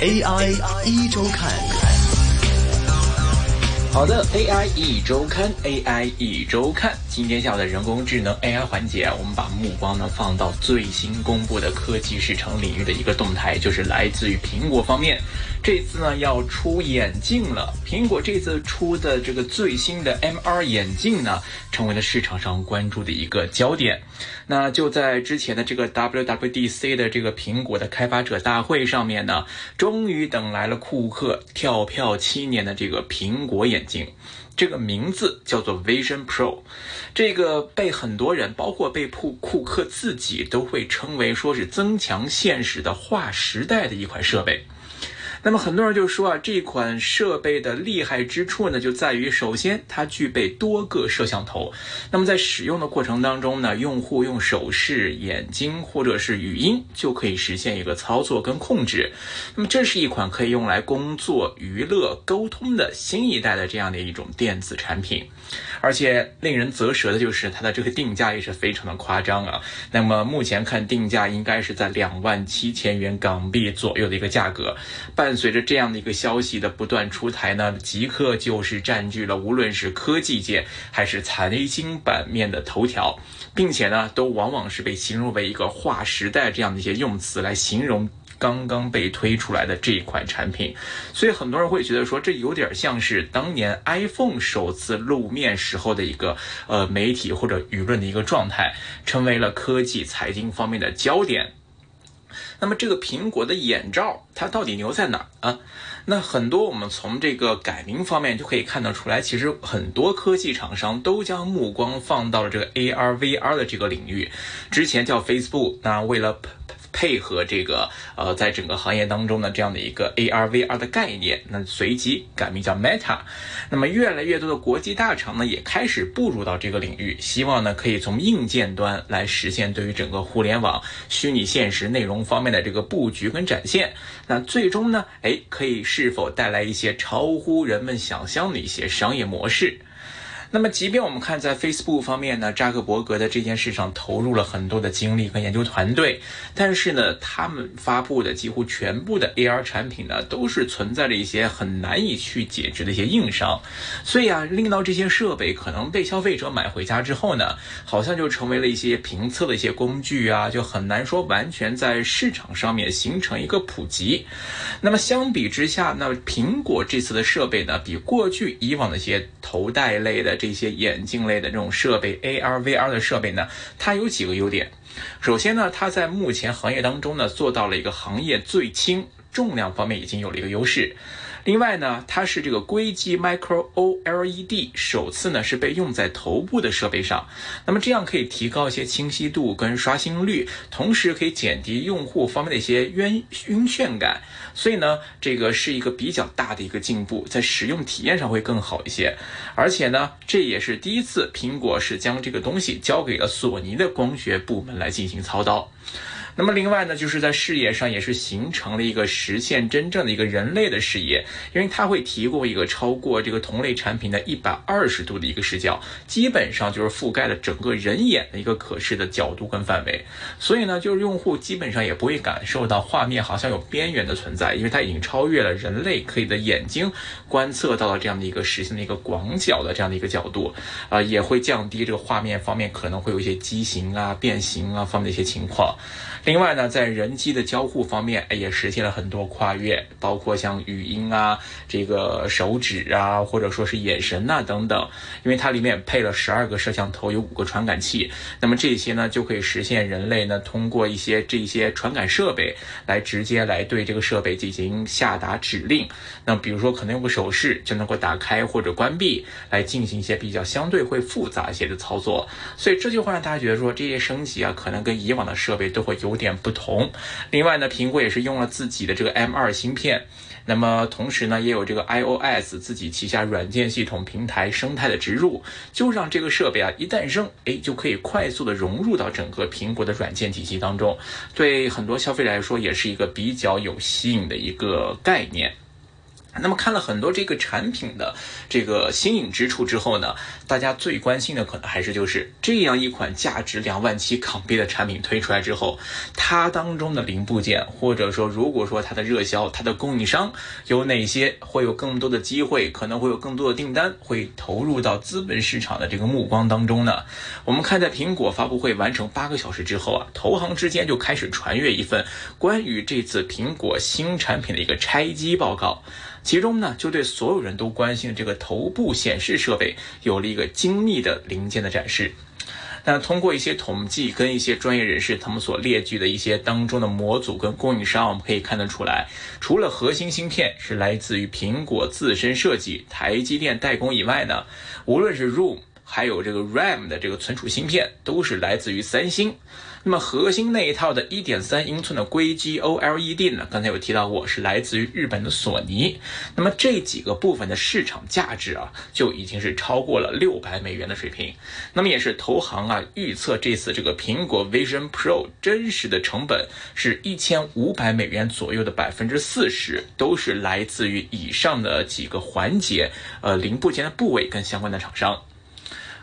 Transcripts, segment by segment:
AI 一周看。好的，AI 一周刊，AI 一周看。今天下午的人工智能 AI 环节，我们把目光呢放到最新公布的科技市场领域的一个动态，就是来自于苹果方面。这次呢要出眼镜了，苹果这次出的这个最新的 MR 眼镜呢，成为了市场上关注的一个焦点。那就在之前的这个 WWDC 的这个苹果的开发者大会上面呢，终于等来了库克跳票七年的这个苹果眼眼镜。这个名字叫做 Vision Pro，这个被很多人，包括被库库克自己，都会称为说是增强现实的划时代的一款设备。那么很多人就说啊，这款设备的厉害之处呢，就在于首先它具备多个摄像头。那么在使用的过程当中呢，用户用手势、眼睛或者是语音就可以实现一个操作跟控制。那么这是一款可以用来工作、娱乐、沟通的新一代的这样的一种电子产品。而且令人啧舌的就是它的这个定价也是非常的夸张啊。那么目前看定价应该是在两万七千元港币左右的一个价格。伴伴随着这样的一个消息的不断出台呢，即刻就是占据了无论是科技界还是财经版面的头条，并且呢，都往往是被形容为一个划时代这样的一些用词来形容。刚刚被推出来的这一款产品，所以很多人会觉得说，这有点像是当年 iPhone 首次露面时候的一个呃媒体或者舆论的一个状态，成为了科技财经方面的焦点。那么这个苹果的眼罩它到底牛在哪儿啊？那很多我们从这个改名方面就可以看得出来，其实很多科技厂商都将目光放到了这个 AR VR 的这个领域。之前叫 Facebook，那为了配合这个呃，在整个行业当中呢，这样的一个 AR VR 的概念，那随即改名叫 Meta。那么越来越多的国际大厂呢，也开始步入到这个领域，希望呢可以从硬件端来实现对于整个互联网、虚拟现实内容方面的这个布局跟展现。那最终呢，哎，可以是否带来一些超乎人们想象的一些商业模式？那么，即便我们看在 Facebook 方面呢，扎克伯格的这件事上投入了很多的精力和研究团队，但是呢，他们发布的几乎全部的 AR 产品呢，都是存在着一些很难以去解决的一些硬伤，所以啊，令到这些设备可能被消费者买回家之后呢，好像就成为了一些评测的一些工具啊，就很难说完全在市场上面形成一个普及。那么相比之下，那苹果这次的设备呢，比过去以往的一些头戴类的这些眼镜类的这种设备，AR、VR 的设备呢，它有几个优点。首先呢，它在目前行业当中呢，做到了一个行业最轻，重量方面已经有了一个优势。另外呢，它是这个硅基 Micro OLED 首次呢是被用在头部的设备上，那么这样可以提高一些清晰度跟刷新率，同时可以减低用户方面的一些晕晕眩感，所以呢，这个是一个比较大的一个进步，在使用体验上会更好一些，而且呢，这也是第一次苹果是将这个东西交给了索尼的光学部门来进行操刀。那么另外呢，就是在视野上也是形成了一个实现真正的一个人类的视野，因为它会提供一个超过这个同类产品的一百二十度的一个视角，基本上就是覆盖了整个人眼的一个可视的角度跟范围。所以呢，就是用户基本上也不会感受到画面好像有边缘的存在，因为它已经超越了人类可以的眼睛观测到了这样的一个实现的一个广角的这样的一个角度，啊，也会降低这个画面方面可能会有一些畸形啊、变形啊方面的一些情况。另外呢，在人机的交互方面，也实现了很多跨越，包括像语音啊、这个手指啊，或者说是眼神呐等等。因为它里面配了十二个摄像头，有五个传感器，那么这些呢就可以实现人类呢通过一些这些传感设备来直接来对这个设备进行下达指令。那比如说可能用个手势就能够打开或者关闭，来进行一些比较相对会复杂一些的操作。所以这就会让大家觉得说这些升级啊，可能跟以往的设备都会有。点不同。另外呢，苹果也是用了自己的这个 M2 芯片，那么同时呢，也有这个 iOS 自己旗下软件系统平台生态的植入，就让这个设备啊一诞生，哎，就可以快速的融入到整个苹果的软件体系当中。对很多消费者来说，也是一个比较有吸引的一个概念。那么看了很多这个产品的这个新颖之处之后呢，大家最关心的可能还是就是这样一款价值两万七港币的产品推出来之后，它当中的零部件，或者说如果说它的热销，它的供应商有哪些会有更多的机会，可能会有更多的订单会投入到资本市场的这个目光当中呢？我们看在苹果发布会完成八个小时之后啊，投行之间就开始传阅一份关于这次苹果新产品的一个拆机报告。其中呢，就对所有人都关心这个头部显示设备有了一个精密的零件的展示。那通过一些统计跟一些专业人士他们所列举的一些当中的模组跟供应商，我们可以看得出来，除了核心芯片是来自于苹果自身设计、台积电代工以外呢，无论是 ROM 还有这个 RAM 的这个存储芯片，都是来自于三星。那么核心那一套的1.3英寸的硅基 OLED 呢？刚才有提到过，是来自于日本的索尼。那么这几个部分的市场价值啊，就已经是超过了六百美元的水平。那么也是投行啊预测这次这个苹果 Vision Pro 真实的成本是一千五百美元左右的百分之四十，都是来自于以上的几个环节，呃零部件的部位跟相关的厂商。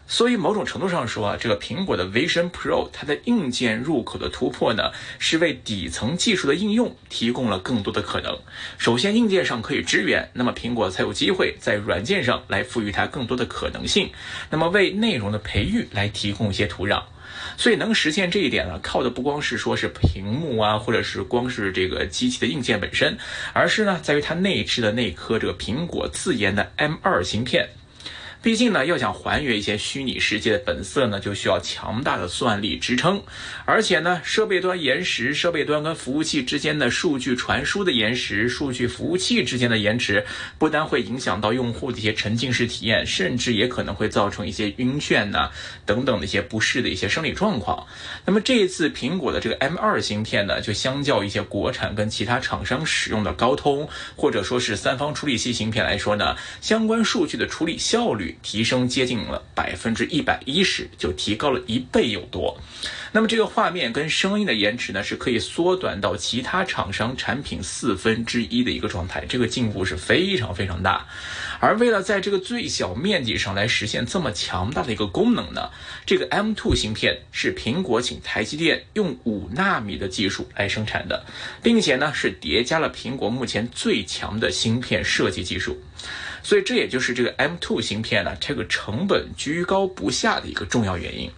所以，某种程度上说啊，这个苹果的 Vision Pro 它的硬件入口的突破呢，是为底层技术的应用提供了更多的可能。首先，硬件上可以支援，那么苹果才有机会在软件上来赋予它更多的可能性，那么为内容的培育来提供一些土壤。所以，能实现这一点呢，靠的不光是说是屏幕啊，或者是光是这个机器的硬件本身，而是呢，在于它内置的那颗这个苹果自研的 M2 芯片。毕竟呢，要想还原一些虚拟世界的本色呢，就需要强大的算力支撑，而且呢，设备端延时、设备端跟服务器之间的数据传输的延时、数据服务器之间的延迟，不单会影响到用户的一些沉浸式体验，甚至也可能会造成一些晕眩呐等等的一些不适的一些生理状况。那么这一次苹果的这个 M2 芯片呢，就相较一些国产跟其他厂商使用的高通或者说是三方处理器芯片来说呢，相关数据的处理效率提升接近了百分之一百一十，就提高了一倍有多。那么这个画面跟声音的延迟呢，是可以缩短到其他厂商产品四分之一的一个状态，这个进步是非常非常大。而为了在这个最小面积上来实现这么强大的一个功能呢，这个 M2 芯片是苹果请台积电用五纳米的技术来生产的，并且呢是叠加了苹果目前最强的芯片设计技术。所以这也就是这个 M2 芯片呢，这个成本居高不下的一个重要原因。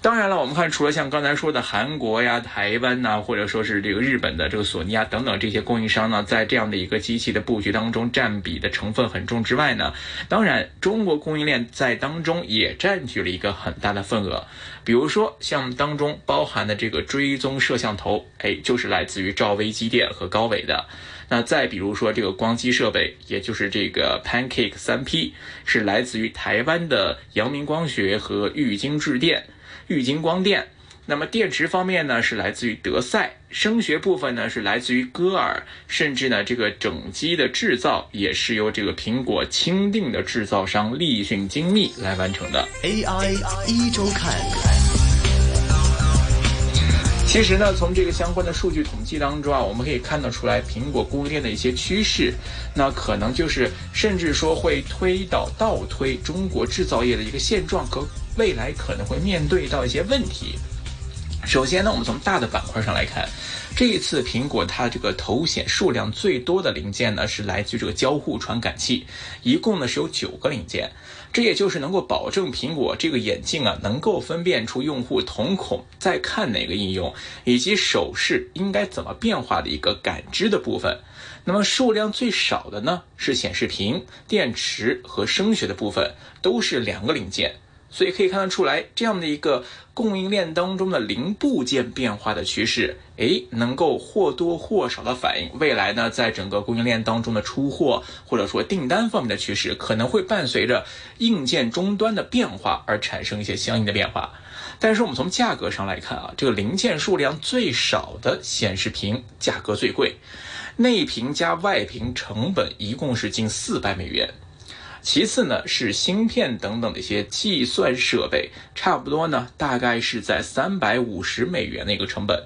当然了，我们看除了像刚才说的韩国呀、台湾呐，或者说是这个日本的这个索尼啊等等这些供应商呢，在这样的一个机器的布局当中占比的成分很重之外呢，当然中国供应链在当中也占据了一个很大的份额。比如说像当中包含的这个追踪摄像头，哎，就是来自于兆威机电和高伟的。那再比如说这个光机设备，也就是这个 Pancake 三 P，是来自于台湾的阳明光学和玉晶智电、玉晶光电。那么电池方面呢，是来自于德赛；声学部分呢，是来自于歌尔。甚至呢，这个整机的制造也是由这个苹果钦定的制造商立讯精密来完成的。AI 一周看。其实呢，从这个相关的数据统计当中啊，我们可以看得出来，苹果供应链的一些趋势，那可能就是甚至说会推倒倒推中国制造业的一个现状和未来可能会面对到一些问题。首先呢，我们从大的板块上来看。这一次，苹果它这个头显数量最多的零件呢，是来自于这个交互传感器，一共呢是有九个零件。这也就是能够保证苹果这个眼镜啊，能够分辨出用户瞳孔在看哪个应用，以及手势应该怎么变化的一个感知的部分。那么数量最少的呢，是显示屏、电池和声学的部分，都是两个零件。所以可以看得出来，这样的一个供应链当中的零部件变化的趋势，诶，能够或多或少的反映未来呢，在整个供应链当中的出货或者说订单方面的趋势，可能会伴随着硬件终端的变化而产生一些相应的变化。但是我们从价格上来看啊，这个零件数量最少的显示屏价格最贵，内屏加外屏成本一共是近四百美元。其次呢是芯片等等的一些计算设备，差不多呢大概是在三百五十美元的一个成本。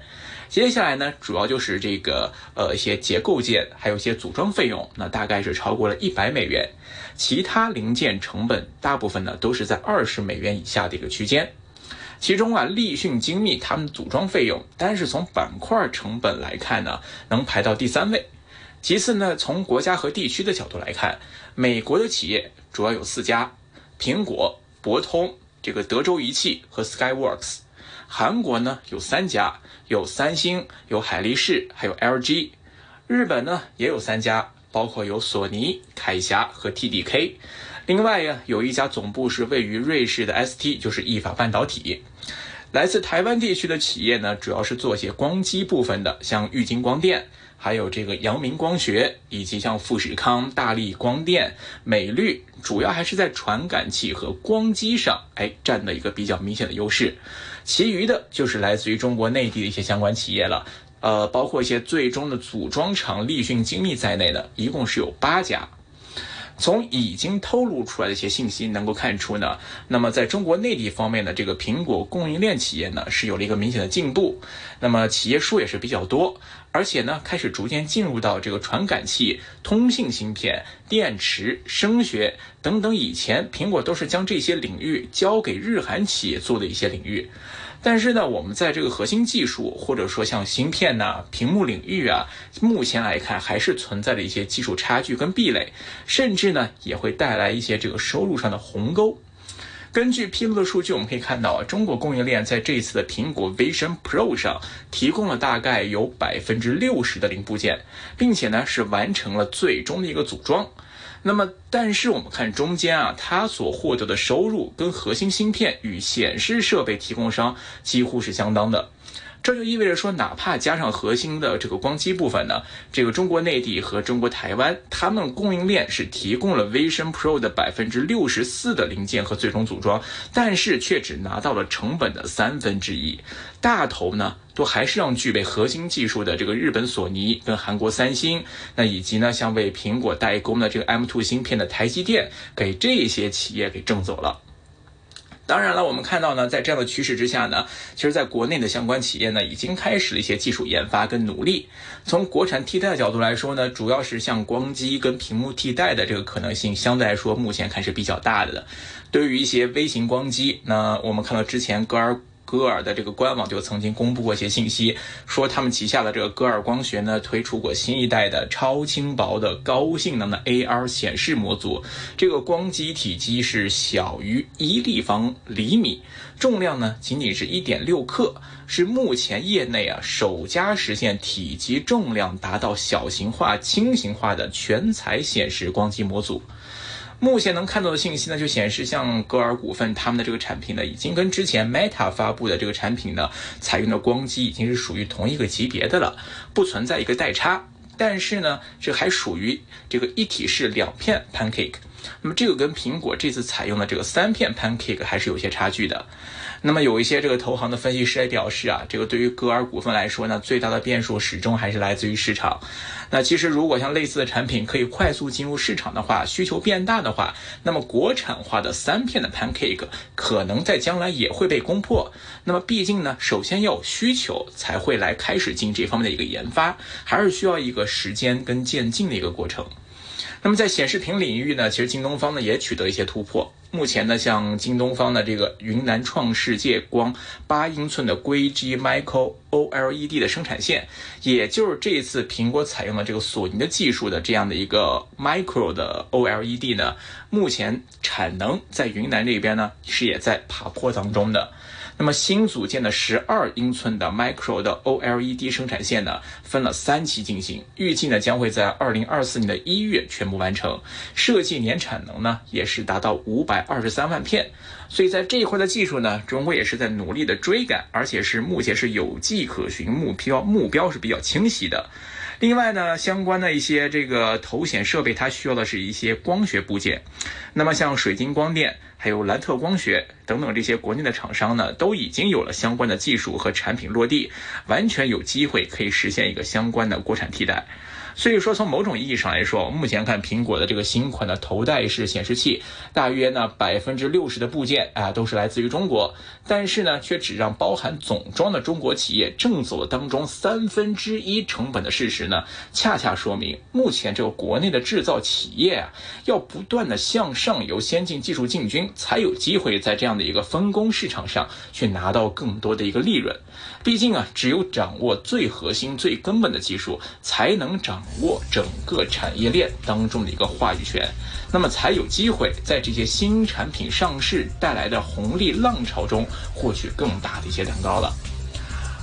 接下来呢，主要就是这个呃一些结构件，还有一些组装费用，那大概是超过了一百美元。其他零件成本大部分呢都是在二十美元以下的一个区间。其中啊，立讯精密他们组装费用，单是从板块成本来看呢，能排到第三位。其次呢，从国家和地区的角度来看，美国的企业主要有四家：苹果、博通、这个德州仪器和 Skyworks。韩国呢有三家，有三星、有海力士，还有 LG。日本呢也有三家，包括有索尼、凯霞和 TDK。另外呀，有一家总部是位于瑞士的 ST，就是意法半导体。来自台湾地区的企业呢，主要是做些光机部分的，像玉晶光电。还有这个阳明光学，以及像富士康、大力光电、美绿，主要还是在传感器和光机上，哎，占的一个比较明显的优势。其余的就是来自于中国内地的一些相关企业了，呃，包括一些最终的组装厂立讯精密在内的，一共是有八家。从已经透露出来的一些信息能够看出呢，那么在中国内地方面的这个苹果供应链企业呢，是有了一个明显的进步，那么企业数也是比较多。而且呢，开始逐渐进入到这个传感器、通信芯片、电池、声学等等，以前苹果都是将这些领域交给日韩企业做的一些领域。但是呢，我们在这个核心技术或者说像芯片呐、屏幕领域啊，目前来看还是存在着一些技术差距跟壁垒，甚至呢也会带来一些这个收入上的鸿沟。根据披露的数据，我们可以看到啊，中国供应链在这一次的苹果 Vision Pro 上提供了大概有百分之六十的零部件，并且呢是完成了最终的一个组装。那么，但是我们看中间啊，它所获得的收入跟核心芯片与显示设备提供商几乎是相当的。这就意味着说，哪怕加上核心的这个光机部分呢，这个中国内地和中国台湾，他们供应链是提供了 Vision Pro 的百分之六十四的零件和最终组装，但是却只拿到了成本的三分之一。大头呢，都还是让具备核心技术的这个日本索尼跟韩国三星，那以及呢，像为苹果代工的这个 M2 芯片的台积电，给这些企业给挣走了。当然了，我们看到呢，在这样的趋势之下呢，其实在国内的相关企业呢，已经开始了一些技术研发跟努力。从国产替代的角度来说呢，主要是像光机跟屏幕替代的这个可能性，相对来说目前看是比较大的。对于一些微型光机，那我们看到之前格尔。歌尔的这个官网就曾经公布过一些信息，说他们旗下的这个歌尔光学呢推出过新一代的超轻薄的高性能的 AR 显示模组。这个光机体积是小于一立方厘米，重量呢仅仅是一点六克，是目前业内啊首家实现体积重量达到小型化、轻型化的全彩显示光机模组。目前能看到的信息呢，就显示像格尔股份他们的这个产品呢，已经跟之前 Meta 发布的这个产品呢，采用的光机已经是属于同一个级别的了，不存在一个代差。但是呢，这还属于这个一体式两片 Pancake。那么这个跟苹果这次采用的这个三片 Pancake 还是有些差距的。那么有一些这个投行的分析师也表示啊，这个对于格尔股份来说呢，最大的变数始终还是来自于市场。那其实如果像类似的产品可以快速进入市场的话，需求变大的话，那么国产化的三片的 Pancake 可能在将来也会被攻破。那么毕竟呢，首先要有需求才会来开始进这方面的一个研发，还是需要一个时间跟渐进的一个过程。那么在显示屏领域呢，其实京东方呢也取得一些突破。目前呢，像京东方的这个云南创世界光八英寸的硅基 Micro OLED 的生产线，也就是这一次苹果采用了这个索尼的技术的这样的一个 Micro 的 OLED 呢，目前产能在云南这边呢是也在爬坡当中的。那么新组建的十二英寸的 Micro 的 OLED 生产线呢，分了三期进行，预计呢将会在二零二四年的一月全部完成，设计年产能呢也是达到五百二十三万片，所以在这一块的技术呢，中国也是在努力的追赶，而且是目前是有迹可循，目标目标是比较清晰的。另外呢，相关的一些这个头显设备，它需要的是一些光学部件。那么像水晶光电、还有蓝特光学等等这些国内的厂商呢，都已经有了相关的技术和产品落地，完全有机会可以实现一个相关的国产替代。所以说，从某种意义上来说，目前看苹果的这个新款的头戴式显示器，大约呢百分之六十的部件啊都是来自于中国，但是呢却只让包含总装的中国企业挣走了当中三分之一成本的事实呢，恰恰说明目前这个国内的制造企业啊，要不断的向上游先进技术进军，才有机会在这样的一个分工市场上去拿到更多的一个利润。毕竟啊，只有掌握最核心、最根本的技术，才能掌握整个产业链当中的一个话语权，那么才有机会在这些新产品上市带来的红利浪潮中获取更大的一些蛋糕了。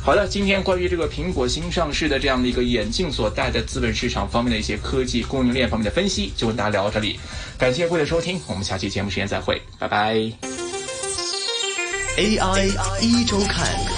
好的，今天关于这个苹果新上市的这样的一个眼镜所带的资本市场方面的一些科技供应链方面的分析，就跟大家聊到这里。感谢各位的收听，我们下期节目时间再会，拜拜。AI 一周看。